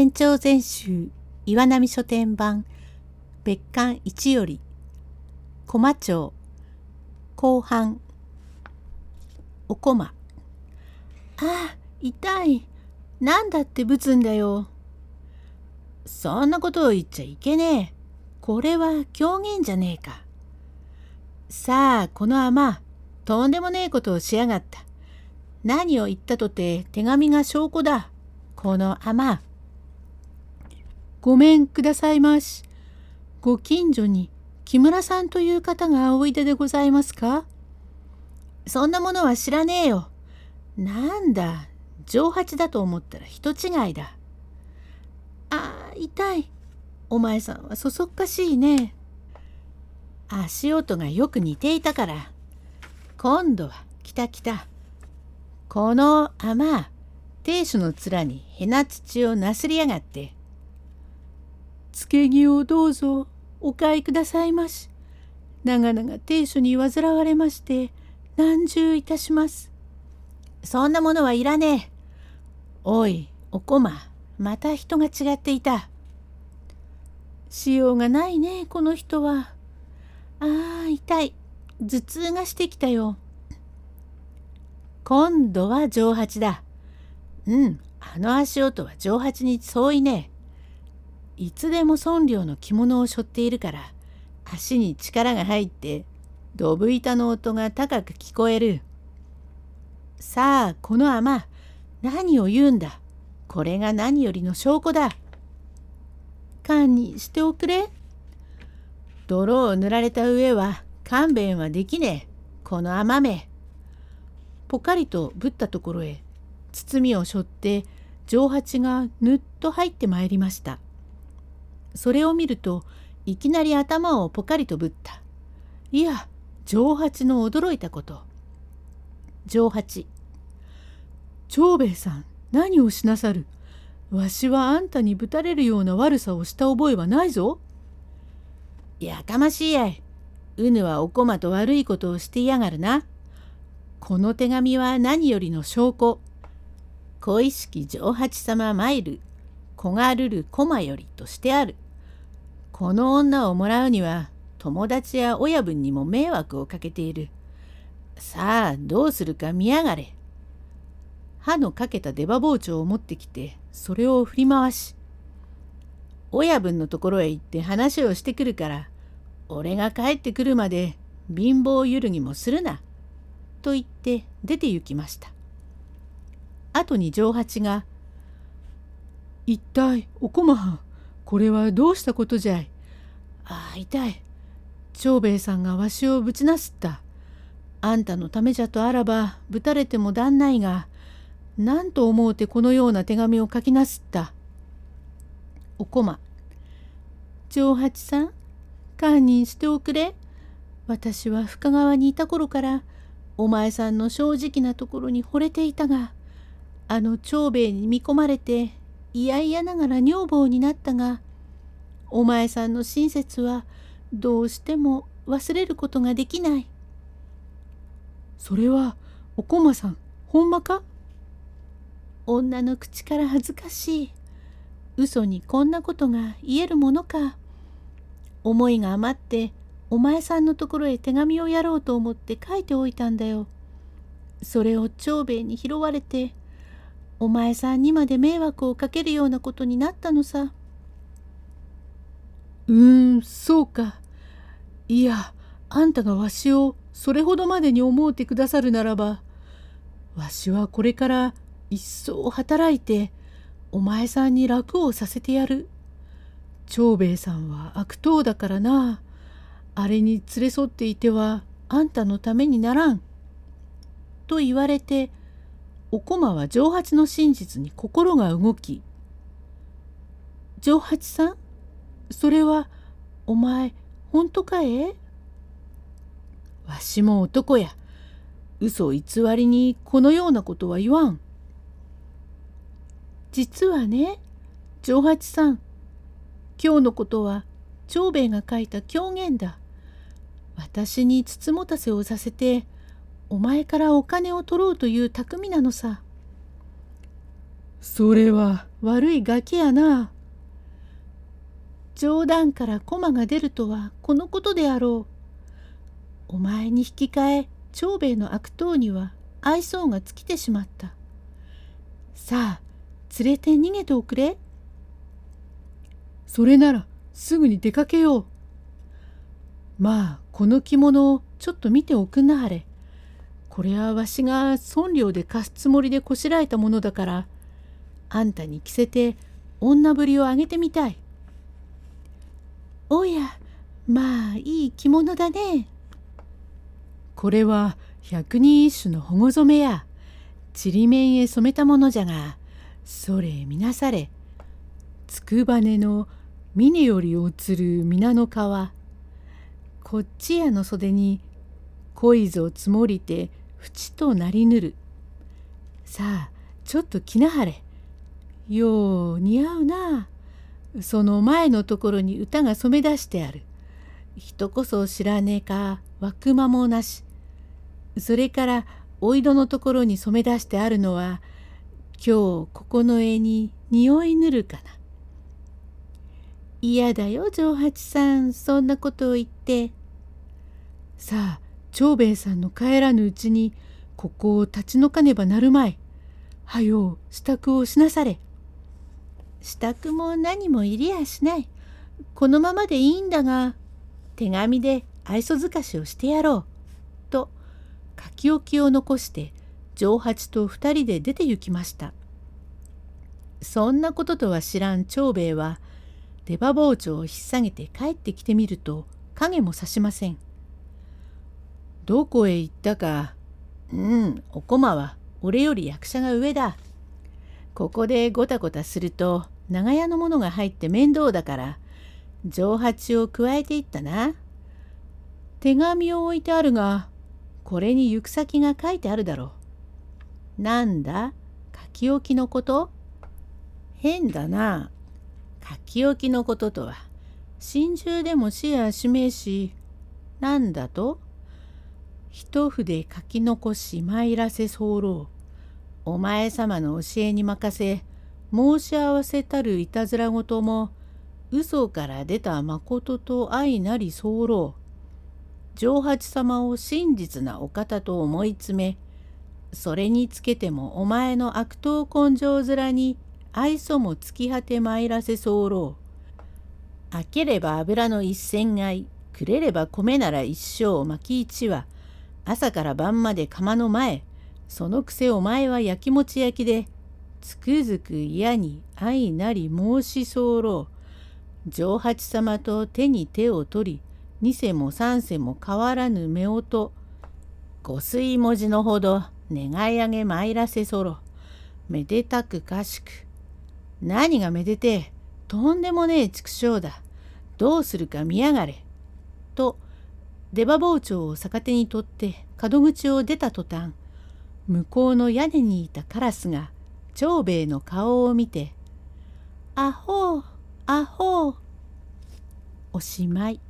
天長全集岩波書店版別館一より駒町後半おこま。ああ痛い。なんだってぶつんだよ。そんなことを言っちゃいけねえ。これは狂言じゃねえか。さあこの甘とんでもねえことをしやがった。何を言ったとて手紙が証拠だ。この甘ごめんくださいましご近所に木村さんという方がおいででございますか？そんなものは知らねえよ。なんだ、上八だと思ったら人違いだ。ああ、痛い。お前さんはそそっかしいね。足音がよく似ていたから。今度は来た来た。この甘、亭主の面にへな土をなすりやがって。つけ木をどうぞお買いくださいまし。長々亭主に煩われまして、何重いたします。そんなものはいらねえ。おい、おこま、また人が違っていた。しようがないね、この人は。ああ、痛い。頭痛がしてきたよ。今度は上八だ。うん、あの足音は上八に相違ねえ。いつでも孫領の着物を背負っているから、足に力が入ってドブ板の音が高く聞こえる。さあ、この雨、何を言うんだ？これが何よりの証拠だ？堪忍しておくれ。泥を塗られた上は勘弁はできねえ。この雨目。ぽかりとぶったところへ、包みを背負って上八がぬっと入ってまいりました。それを見るといきなり頭をぽかりとぶった。いや、上八の驚いたこと。上八。長兵衛さん、何をしなさる。わしはあんたにぶたれるような悪さをした覚えはないぞ。やかましいやい。うぬはおこまと悪いことをしていやがるな。この手紙は何よりの証拠。小意識上八様参る、小がるる駒よりとしてある。この女をもらうには友達や親分にも迷惑をかけている。さあどうするか見やがれ。歯のかけた出刃包丁を持ってきてそれを振り回し親分のところへ行って話をしてくるから俺が帰ってくるまで貧乏ゆるぎもするな。と言って出て行きました。後に上八が「一体おこまはんこれはどうしたことじゃい?ああ痛い長兵衛さんがわしをぶちなすった。あんたのためじゃとあらばぶたれても旦ないが、何と思うてこのような手紙を書きなすった。おこま。長八さん、堪忍しておくれ。私は深川にいた頃から、お前さんの正直なところに惚れていたが、あの長兵衛に見込まれて、いやいやながら女房になったが、お前さんの親切は、どうしても忘れることができない。それはおこまさんほんまか？女の口から恥ずかしい。嘘にこんなことが言えるものか？思いが余ってお前さんのところへ手紙をやろうと思って書いておいたんだよ。それを長兵衛に拾われてお前さんにまで迷惑をかけるようなことになったのさ。うーんそうか。いやあんたがわしをそれほどまでに思うてくださるならばわしはこれから一層働いてお前さんに楽をさせてやる。長兵衛さんは悪党だからな。あれに連れ添っていてはあんたのためにならん。と言われてお駒は上八の真実に心が動き「上八さんそれはお前本当かえわしも男や。嘘偽りにこのようなことは言わん。実はね、長八さん、今日のことは長兵衛が書いた狂言だ。私につもたせをさせて、お前からお金を取ろうという巧みなのさ。それは悪いガキやな。冗談から駒が出るとはこのことであろう。お前に引き換え長兵衛の悪党には愛想が尽きてしまった。さあ連れて逃げておくれ。それならすぐに出かけよう。まあこの着物をちょっと見ておくなはれ。これはわしが損料で貸すつもりでこしらえたものだからあんたに着せて女ぶりをあげてみたい。おやまあいい着物だね。これは百人一首の保護染めやちりめんへ染めたものじゃがそれ見なされつくばねの峰より映る皆の川こっちやの袖に恋ぞ積もりて縁となりぬる。さあちょっと着なはれ。よう似合うな。その前のところに歌が染め出してある。人こそ知らねえか。枠間もなし。それからおいどのところに染め出してあるのは今日ここの絵に匂いぬるかな。嫌だよ丈八さん。そんなことを言って。さあ長兵衛さんの帰らぬうちにここを立ち退かねばなるまい。はよう支度をしなされ。支度も何もいりやしない。このままでいいんだが手紙で愛想づかしをしてやろう。と書き置きを残して丈八と二人で出て行きました。そんなこととは知らん長兵衛は出刃包丁を引っ提げて帰ってきてみると影もさしません。どこへ行ったか。うん、お駒は俺より役者が上だ。ここでごたごたすると長屋の者が入って面倒だから上八を加えていったな。手紙を置いてあるがこれに行く先が書いてあるだろう。なんだ？書き置きのこと？変だな。書き置きのこととは心中でも死や指名し何だと？一筆書き残し参らせ候お前様の教えに任せ申し合わせたるいたずらごとも嘘から出た誠と愛なり候上八様を真実なお方と思い詰めそれにつけてもお前の悪党根性面に愛想も尽き果て参らせ候開ければ油の一銭買いくれれば米なら一升巻き一羽朝から晩まで釜の前そのくせお前は焼きもち焼きでつくづく嫌に愛なり申し候上八様と手に手を取り二世も三世も変わらぬ夫と五水文字のほど願い上げ参らせそろめでたくかしく。何がめでてとんでもねえ畜生だ。どうするか見やがれ。と出刃包丁を逆手に取って角口を出た途端向こうの屋根にいたカラスが長兵衛の顔を見て「アホーアホー」おしまい。